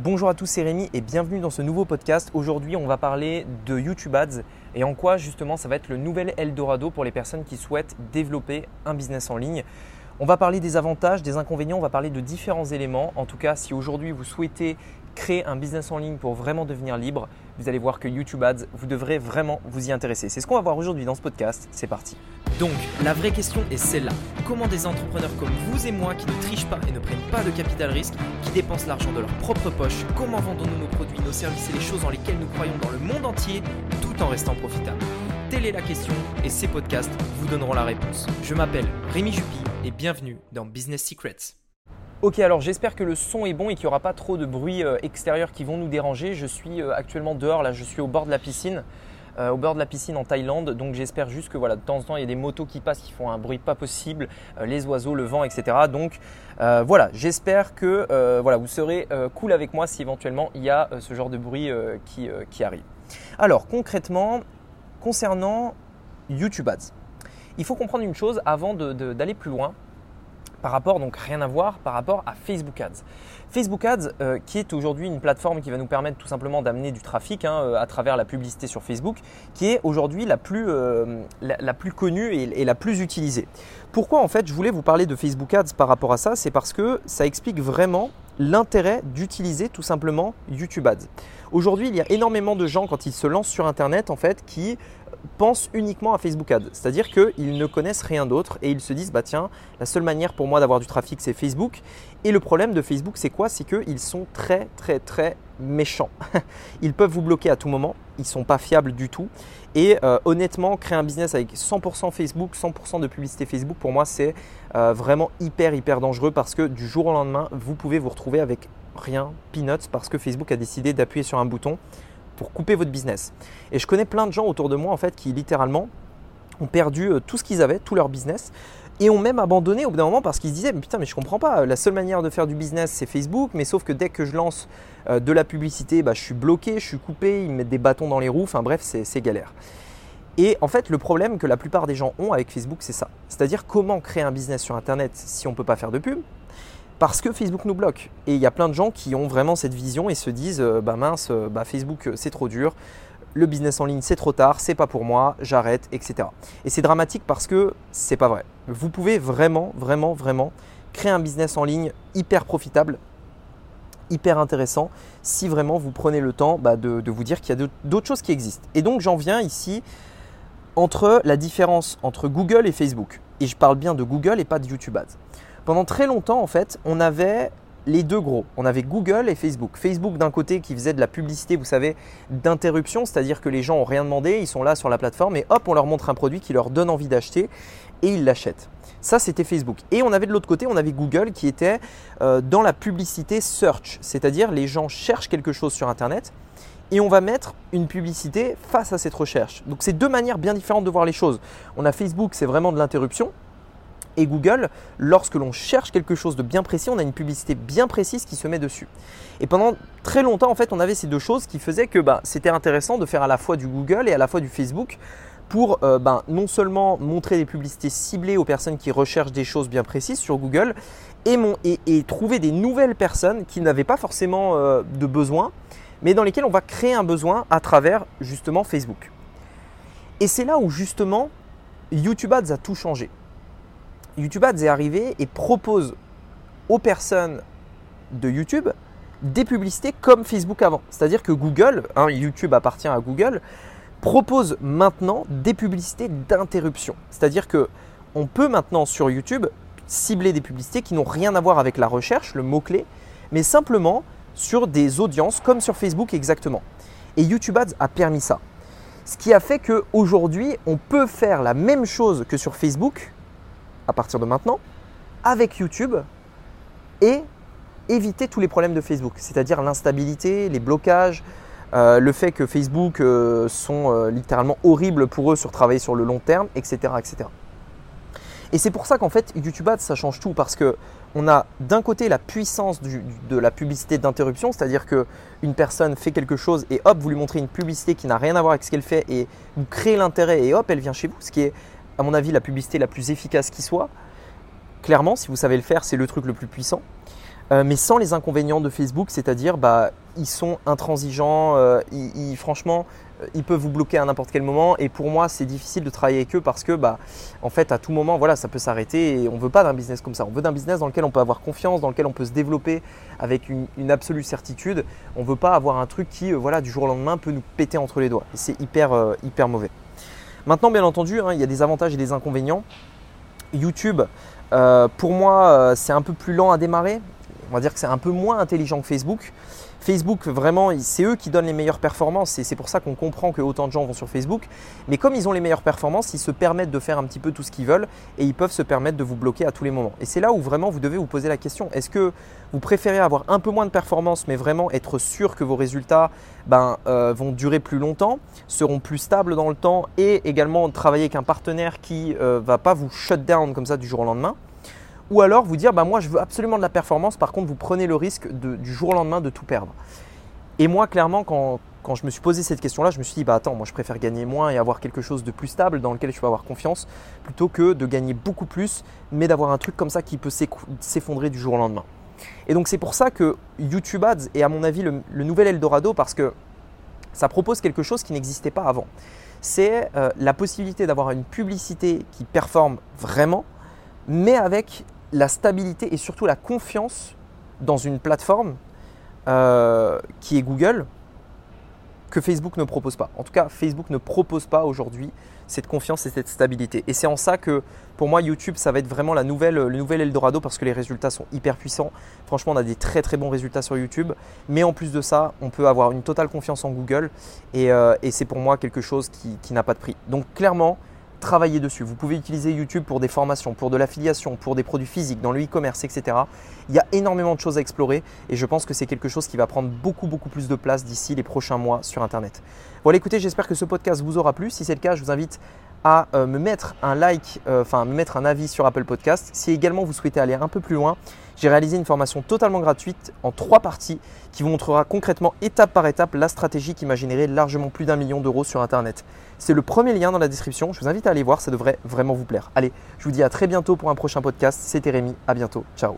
Bonjour à tous, c'est Rémi et bienvenue dans ce nouveau podcast. Aujourd'hui, on va parler de YouTube Ads et en quoi justement ça va être le nouvel Eldorado pour les personnes qui souhaitent développer un business en ligne. On va parler des avantages, des inconvénients, on va parler de différents éléments. En tout cas, si aujourd'hui vous souhaitez créer un business en ligne pour vraiment devenir libre, vous allez voir que YouTube Ads, vous devrez vraiment vous y intéresser. C'est ce qu'on va voir aujourd'hui dans ce podcast. C'est parti. Donc, la vraie question est celle-là. Comment des entrepreneurs comme vous et moi qui ne trichent pas et ne prennent pas de capital risque, qui dépensent l'argent de leur propre poche, comment vendons-nous nos produits, nos services et les choses dans lesquelles nous croyons dans le monde entier tout en restant profitables? Telle est la question et ces podcasts vous donneront la réponse. Je m'appelle Rémi Jupy et bienvenue dans Business Secrets. Ok, alors j'espère que le son est bon et qu'il n'y aura pas trop de bruit euh, extérieur qui vont nous déranger. Je suis euh, actuellement dehors, là je suis au bord de la piscine, au bord de la piscine en Thaïlande. Donc j'espère juste que voilà, de temps en temps il y a des motos qui passent qui font un bruit pas possible, les oiseaux, le vent, etc. Donc voilà, j'espère que vous serez cool avec moi si éventuellement il y a ce genre de bruit qui, qui arrive. Alors concrètement, concernant YouTube Ads, il faut comprendre une chose avant d'aller plus loin par rapport, donc rien à voir par rapport à Facebook Ads. Facebook Ads, euh, qui est aujourd'hui une plateforme qui va nous permettre tout simplement d'amener du trafic hein, euh, à travers la publicité sur Facebook, qui est aujourd'hui la, plus, euh, la, plus connue et, et, la plus utilisée. Pourquoi en fait je voulais vous parler de Facebook Ads par rapport à ça? C'est parce que ça explique vraiment l'intérêt d'utiliser tout simplement YouTube Ads. Aujourd'hui, il y a énormément de gens quand ils se lancent sur Internet en fait qui pensent uniquement à Facebook Ads. C'est-à-dire qu'ils ne connaissent rien d'autre et ils se disent, bah tiens, la seule manière pour moi d'avoir du trafic, c'est Facebook. Et le problème de Facebook, c'est quoi? C'est qu'ils sont très, très, très méchants. ils peuvent vous bloquer à tout moment. Ils ne sont pas fiables du tout. Et euh, honnêtement, créer un business avec 100% Facebook, 100% de publicité Facebook, pour moi, c'est euh, vraiment hyper, hyper dangereux parce que du jour au lendemain, vous pouvez vous retrouver avec rien, peanuts, parce que Facebook a décidé d'appuyer sur un bouton pour couper votre business. Et je connais plein de gens autour de moi en fait qui littéralement ont perdu euh, tout ce qu'ils avaient, tout leur business, et ont même abandonné au bout d'un moment parce qu'ils se disaient mais putain mais je comprends pas, la seule manière de faire du business c'est Facebook, mais sauf que dès que je lance euh, de la publicité, bah, je suis bloqué, je suis coupé, ils me mettent des bâtons dans les roues, enfin bref c'est galère. Et en fait, le problème que la plupart des gens ont avec Facebook, c'est ça. C'est-à-dire comment créer un business sur Internet si on ne peut pas faire de pub, parce que Facebook nous bloque. Et il y a plein de gens qui ont vraiment cette vision et se disent euh, bah mince, euh, bah Facebook euh, c'est trop dur, le business en ligne c'est trop tard, c'est pas pour moi, j'arrête, etc. Et c'est dramatique parce que c'est pas vrai. Vous pouvez vraiment, vraiment, vraiment créer un business en ligne hyper profitable, hyper intéressant, si vraiment vous prenez le temps bah, de, de, vous dire qu'il y a d'autres choses qui existent. Et donc j'en viens ici entre la différence entre Google et Facebook. Et je parle bien de Google et pas de YouTube Ads. Pendant très longtemps, en fait, on avait les deux gros. On avait Google et Facebook. Facebook d'un côté qui faisait de la publicité, vous savez, d'interruption, c'est-à-dire que les gens n'ont rien demandé, ils sont là sur la plateforme et hop, on leur montre un produit qui leur donne envie d'acheter et ils l'achètent. Ça, c'était Facebook. Et on avait de l'autre côté, on avait Google qui était euh, dans la publicité search, c'est-à-dire les gens cherchent quelque chose sur Internet et on va mettre une publicité face à cette recherche. Donc c'est deux manières bien différentes de voir les choses. On a Facebook, c'est vraiment de l'interruption, et Google, lorsque l'on cherche quelque chose de bien précis, on a une publicité bien précise qui se met dessus. Et pendant très longtemps, en fait, on avait ces deux choses qui faisaient que bah, c'était intéressant de faire à la fois du Google et à la fois du Facebook pour euh, bah, non seulement montrer des publicités ciblées aux personnes qui recherchent des choses bien précises sur Google et, trouver des nouvelles personnes qui n'avaient pas forcément euh, de besoin, mais dans lesquelles on va créer un besoin à travers justement Facebook. Et c'est là où justement YouTube Ads a tout changé. YouTube Ads est arrivé et propose aux personnes de YouTube des publicités comme Facebook avant. C'est-à-dire que Google, hein, YouTube appartient à Google, propose maintenant des publicités d'interruption. C'est-à-dire que on peut maintenant sur YouTube cibler des publicités qui n'ont rien à voir avec la recherche, le mot-clé, mais simplement sur des audiences comme sur Facebook exactement. Et YouTube Ads a permis ça. Ce qui a fait qu'aujourd'hui, on peut faire la même chose que sur Facebook, à partir de maintenant avec YouTube et éviter tous les problèmes de Facebook, c'est-à-dire l'instabilité, les blocages, euh, le fait que Facebook euh, sont euh, littéralement horribles pour eux sur travailler sur le long terme, etc. etc. Et c'est pour ça qu'en fait YouTube Ads ça change tout parce que on a d'un côté la puissance de la publicité d'interruption, c'est-à-dire que une personne fait quelque chose et hop vous lui montrez une publicité qui n'a rien à voir avec ce qu'elle fait et vous créez l'intérêt et hop elle vient chez vous, ce qui est à mon avis, la publicité la plus efficace qui soit. Clairement, si vous savez le faire, c'est le truc le plus puissant. euh, mais sans les inconvénients de Facebook, c'est-à-dire bah, ils sont intransigeants, euh, franchement, euh, ils peuvent vous bloquer à n'importe quel moment. Et pour moi, c'est difficile de travailler avec eux parce que, bah, en fait, à tout moment, voilà, ça peut s'arrêter. Et on ne veut pas d'un business comme ça. On veut d'un business dans lequel on peut avoir confiance, dans lequel on peut se développer avec une, absolue certitude. On ne veut pas avoir un truc qui, voilà, du jour au lendemain, peut nous péter entre les doigts. C'est hyper, hyper mauvais. Maintenant, bien entendu, hein, il y a des avantages et des inconvénients. YouTube, pour moi, c'est un peu plus lent à démarrer on va dire que c'est un peu moins intelligent que Facebook. Facebook, vraiment, c'est eux qui donnent les meilleures performances et c'est pour ça qu'on comprend que autant de gens vont sur Facebook. Mais comme ils ont les meilleures performances, ils se permettent de faire un petit peu tout ce qu'ils veulent et ils peuvent se permettre de vous bloquer à tous les moments. Et c'est là où vraiment vous devez vous poser la question est-ce que vous préférez avoir un peu moins de performance mais vraiment être sûr que vos résultats ben, euh, vont durer plus longtemps, seront plus stables dans le temps et également travailler avec un partenaire qui ne euh, va pas vous shut down comme ça du jour au lendemain? Ou alors vous dire, bah moi je veux absolument de la performance, par contre vous prenez le risque du jour au lendemain de tout perdre. Et moi clairement quand, je me suis posé cette question-là, je me suis dit, bah attends, moi je préfère gagner moins et avoir quelque chose de plus stable dans lequel je peux avoir confiance, plutôt que de gagner beaucoup plus, mais d'avoir un truc comme ça qui peut s'effondrer du jour au lendemain. Et donc c'est pour ça que YouTube Ads est à mon avis le, nouvel Eldorado, parce que ça propose quelque chose qui n'existait pas avant. C'est euh, la possibilité d'avoir une publicité qui performe vraiment, mais avec la stabilité et surtout la confiance dans une plateforme euh, qui est Google que Facebook ne propose pas. En tout cas, Facebook ne propose pas aujourd'hui cette confiance et cette stabilité. Et c'est en ça que pour moi, YouTube, ça va être vraiment la nouvelle, le nouvel Eldorado parce que les résultats sont hyper puissants. Franchement, on a des très très bons résultats sur YouTube. Mais en plus de ça, on peut avoir une totale confiance en Google. Et, euh, c'est pour moi quelque chose qui, qui n'a pas de prix. Donc clairement, travailler dessus. Vous pouvez utiliser YouTube pour des formations, pour de l'affiliation, pour des produits physiques, dans le e-commerce, etc. Il y a énormément de choses à explorer et je pense que c'est quelque chose qui va prendre beaucoup, beaucoup plus de place d'ici les prochains mois sur Internet. Voilà, écoutez, j'espère que ce podcast vous aura plu. Si c'est le cas, je vous invite à euh, me mettre un like, euh, enfin me mettre un avis sur Apple Podcast. Si également vous souhaitez aller un peu plus loin, j'ai réalisé une formation totalement gratuite en trois parties qui vous montrera concrètement étape par étape la stratégie qui m'a généré largement plus d'un million d'euros sur Internet. C'est le premier lien dans la description. Je vous invite à aller voir, ça devrait vraiment vous plaire. Allez, je vous dis à très bientôt pour un prochain podcast. C'était Rémi, à bientôt. Ciao